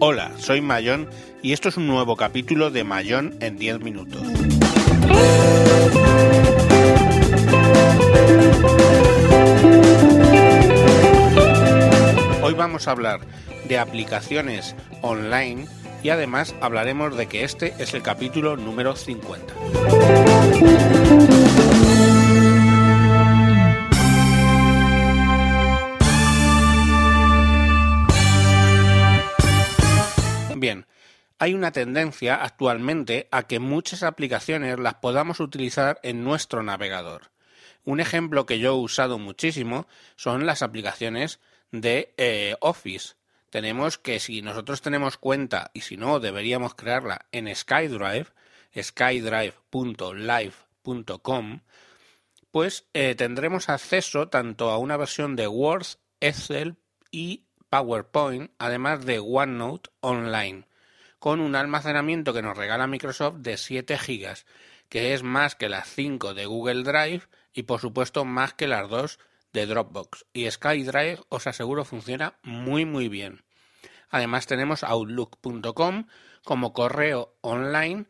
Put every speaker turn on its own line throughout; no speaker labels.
Hola, soy Mayón y esto es un nuevo capítulo de Mayón en 10 minutos. Hoy vamos a hablar de aplicaciones online y además hablaremos de que este es el capítulo número 50. Bien, hay una tendencia actualmente a que muchas aplicaciones las podamos utilizar en nuestro navegador. Un ejemplo que yo he usado muchísimo son las aplicaciones de eh, Office. Tenemos que si nosotros tenemos cuenta y si no deberíamos crearla en SkyDrive, skydrive.live.com, pues eh, tendremos acceso tanto a una versión de Word, Excel y PowerPoint, además de OneNote Online, con un almacenamiento que nos regala Microsoft de 7 GB, que es más que las 5 de Google Drive y por supuesto más que las 2 de Dropbox. Y SkyDrive os aseguro funciona muy muy bien. Además tenemos Outlook.com como correo online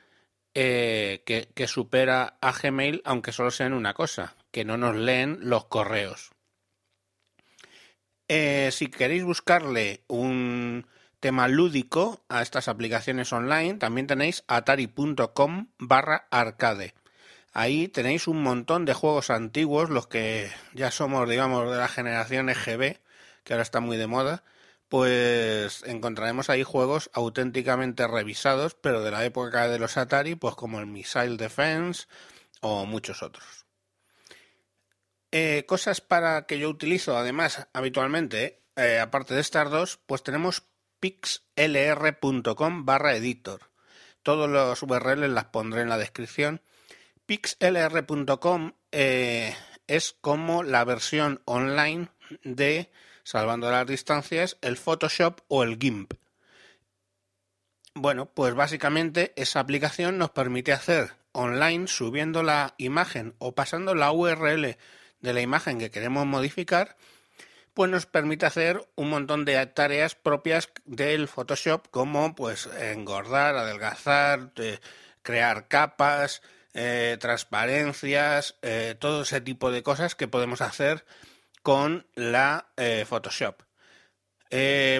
eh, que, que supera a Gmail, aunque solo sea en una cosa, que no nos leen los correos. Eh, si queréis buscarle un tema lúdico a estas aplicaciones online, también tenéis atari.com barra arcade. Ahí tenéis un montón de juegos antiguos, los que ya somos, digamos, de la generación EGB, que ahora está muy de moda, pues encontraremos ahí juegos auténticamente revisados, pero de la época de los Atari, pues como el Missile Defense o muchos otros. Eh, cosas para que yo utilizo además habitualmente, eh, aparte de estas dos, pues tenemos pixlr.com barra editor. Todos los URLs las pondré en la descripción. Pixlr.com eh, es como la versión online de, salvando las distancias, el Photoshop o el GIMP. Bueno, pues básicamente esa aplicación nos permite hacer online subiendo la imagen o pasando la URL de la imagen que queremos modificar, pues nos permite hacer un montón de tareas propias del Photoshop, como pues engordar, adelgazar, eh, crear capas, eh, transparencias, eh, todo ese tipo de cosas que podemos hacer con la Photoshop.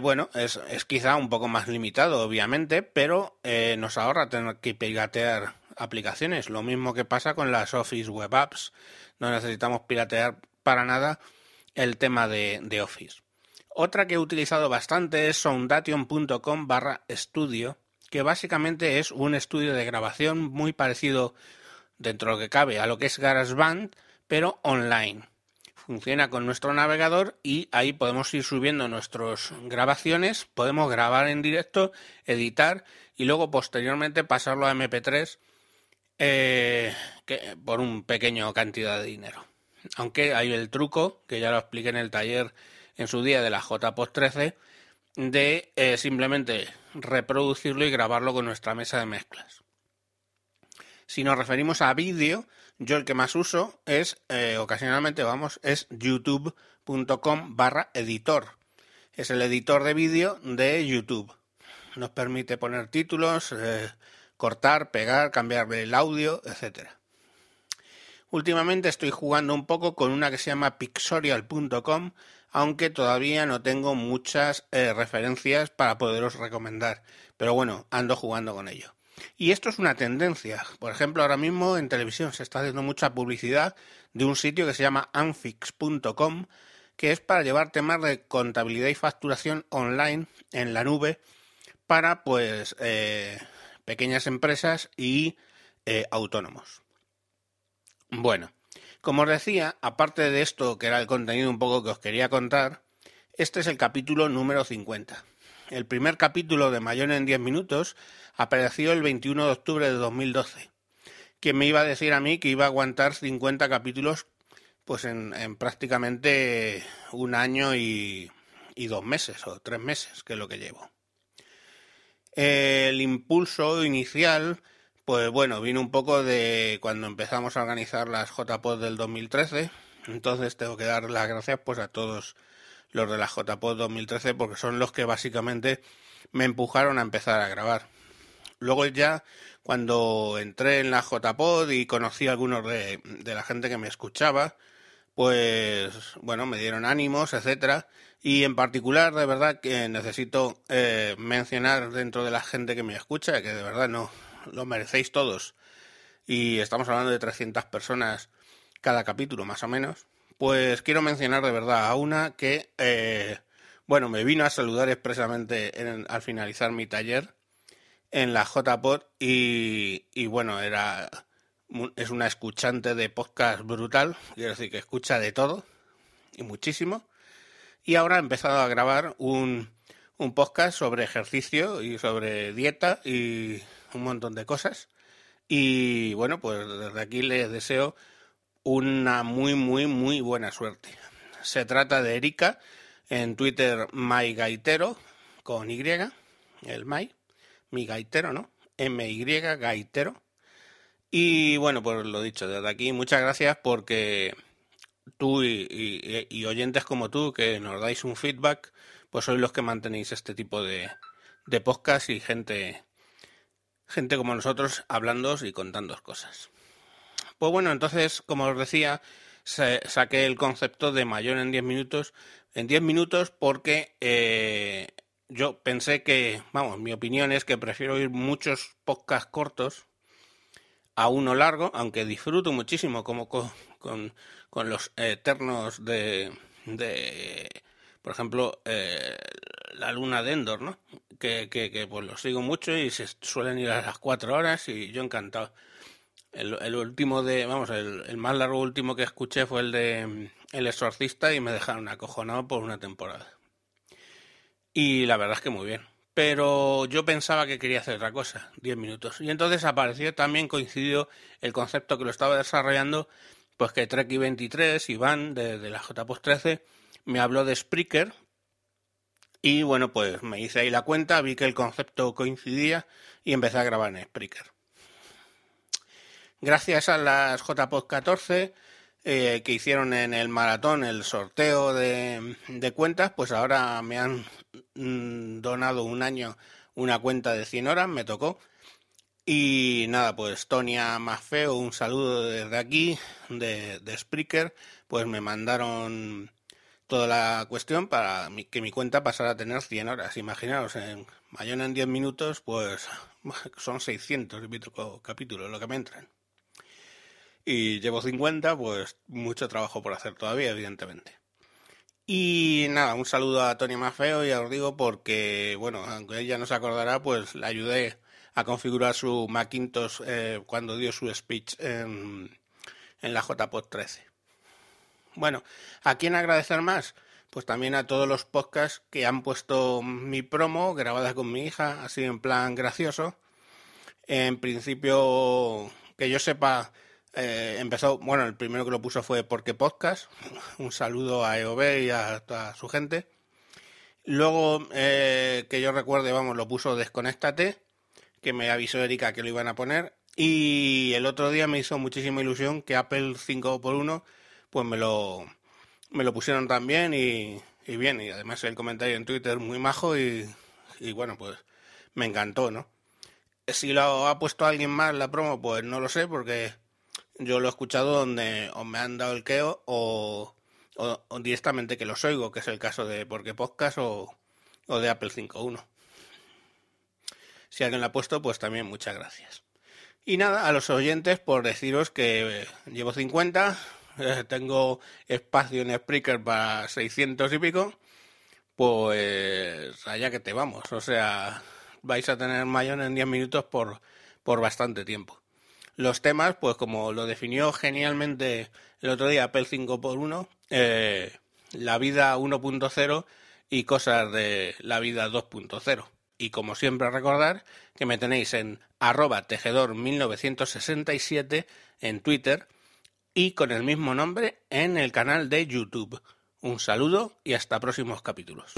bueno, es, es, quizá un poco más limitado, obviamente, pero nos ahorra tener que piratear aplicaciones. Lo mismo que pasa con las Office Web Apps no necesitamos piratear para nada el tema de, Office. Otra que he utilizado bastante es soundation.com barra estudio, que básicamente es un estudio de grabación muy parecido dentro de lo que cabe a lo que es GarageBand, pero online. Funciona con nuestro navegador y ahí podemos ir subiendo nuestras grabaciones, podemos grabar en directo, editar y luego posteriormente pasarlo a MP3 eh, por un pequeño cantidad de dinero. Aunque hay el truco, que ya lo expliqué en el taller en su día de la JPOS 13, de eh, simplemente reproducirlo y grabarlo con nuestra mesa de mezclas. Si nos referimos a vídeo, yo el que más uso es, eh, ocasionalmente vamos, es youtube.com barra editor. Es el editor de vídeo de YouTube. Nos permite poner títulos, eh, cortar, pegar, cambiar el audio, etcétera. Últimamente estoy jugando un poco con una que se llama pixorial.com, aunque todavía no tengo muchas eh, referencias para poderos recomendar. Pero bueno, ando jugando con ello. Y esto es una tendencia. Por ejemplo, ahora mismo en televisión se está haciendo mucha publicidad de un sitio que se llama anfix.com, que es para llevar temas de contabilidad y facturación online en la nube para pues eh, pequeñas empresas y eh, autónomos. Bueno, como os decía, aparte de esto que era el contenido un poco que os quería contar, este es el capítulo número 50. El primer capítulo de Mayón en 10 minutos apareció el 21 de octubre de 2012. ¿Quién me iba a decir a mí que iba a aguantar 50 capítulos pues en, prácticamente un año y, y dos meses o tres meses, que es lo que llevo? El impulso inicial, pues bueno, vino un poco de cuando empezamos a organizar las JPod del 2013. Entonces tengo que dar las gracias pues a todos los de la JPod 2013 porque son los que básicamente me empujaron a empezar a grabar. Luego ya cuando entré en la JPod y conocí a algunos de, de la gente que me escuchaba, pues bueno, me dieron ánimos, etcétera. Y en particular, de verdad, que necesito eh, mencionar dentro de la gente que me escucha, que de verdad no lo merecéis todos. Y estamos hablando de 300 personas cada capítulo, más o menos. Pues quiero mencionar de verdad a una que, eh, bueno, me vino a saludar expresamente al finalizar mi taller en la JPod y, y bueno, era es una escuchante de podcast brutal, quiero decir que escucha de todo y muchísimo. Y ahora ha empezado a grabar un, un podcast sobre ejercicio y sobre dieta y un montón de cosas. Y bueno, pues desde aquí les deseo una muy, muy, muy buena suerte. Se trata de Erika, en Twitter MyGaitero, con Y, el My, mi gaitero, ¿no? M-Y, gaitero. Y bueno, pues lo dicho, desde aquí muchas gracias porque tú y, oyentes como tú que nos dais un feedback, pues sois los que mantenéis este tipo de, de podcast y gente, gente como nosotros hablando y contando cosas. Pues bueno, entonces, como os decía, saqué el concepto de mayor en 10 minutos. En 10 minutos porque eh, yo pensé que, vamos, mi opinión es que prefiero oír muchos podcasts cortos a uno largo, aunque disfruto muchísimo como con, con, los eternos de, de por ejemplo, eh, la luna de Endor, ¿no? Que, que, que, pues los sigo mucho y se suelen ir a las cuatro horas y yo encantado. El, último de, vamos, el, más largo último que escuché fue el de El Exorcista y me dejaron acojonado por una temporada. Y la verdad es que muy bien pero yo pensaba que quería hacer otra cosa, 10 minutos. Y entonces apareció también, coincidió el concepto que lo estaba desarrollando, pues que Treki23, Iván, de, de la JPOS 13, me habló de Spreaker. Y bueno, pues me hice ahí la cuenta, vi que el concepto coincidía y empecé a grabar en Spreaker. Gracias a las JPOS 14 eh, que hicieron en el maratón el sorteo de, de cuentas, pues ahora me han mm, donado un año una cuenta de 100 horas, me tocó. Y nada, pues Tonia más feo, un saludo desde aquí, de, de Spreaker, pues me mandaron toda la cuestión para que mi cuenta pasara a tener 100 horas. Imaginaos, en mayor en 10 minutos, pues son 600 capítulos lo que me entran y llevo 50, pues mucho trabajo por hacer todavía, evidentemente. Y nada, un saludo a Tony Mafeo, ya os digo, porque, bueno, aunque ella no se acordará, pues le ayudé a configurar su Macintosh eh, cuando dio su speech en, en la JPod 13. Bueno, ¿a quién agradecer más? Pues también a todos los podcasts que han puesto mi promo grabada con mi hija, así en plan gracioso. En principio, que yo sepa, eh, empezó, bueno, el primero que lo puso fue Porque Podcast. Un saludo a EOB y a toda su gente. Luego, eh, que yo recuerde, vamos, lo puso Desconéctate, que me avisó Erika que lo iban a poner. Y el otro día me hizo muchísima ilusión que Apple 5x1, pues me lo, me lo pusieron también y, bien. Y además el comentario en Twitter muy majo y bueno, pues me encantó, ¿no? Si lo ha puesto alguien más la promo, pues no lo sé, porque yo lo he escuchado donde o me han dado el queo o, o, directamente que los oigo, que es el caso de Porque Podcast o, o de Apple 5.1. Si alguien lo ha puesto, pues también muchas gracias. Y nada, a los oyentes por deciros que llevo 50, eh, tengo espacio en Spreaker para 600 y pico, pues allá que te vamos. O sea, vais a tener mayor en 10 minutos por, por bastante tiempo. Los temas, pues como lo definió genialmente el otro día Apple 5x1, eh, la vida 1.0 y cosas de la vida 2.0. Y como siempre recordar que me tenéis en arroba tejedor1967 en Twitter y con el mismo nombre en el canal de YouTube. Un saludo y hasta próximos capítulos.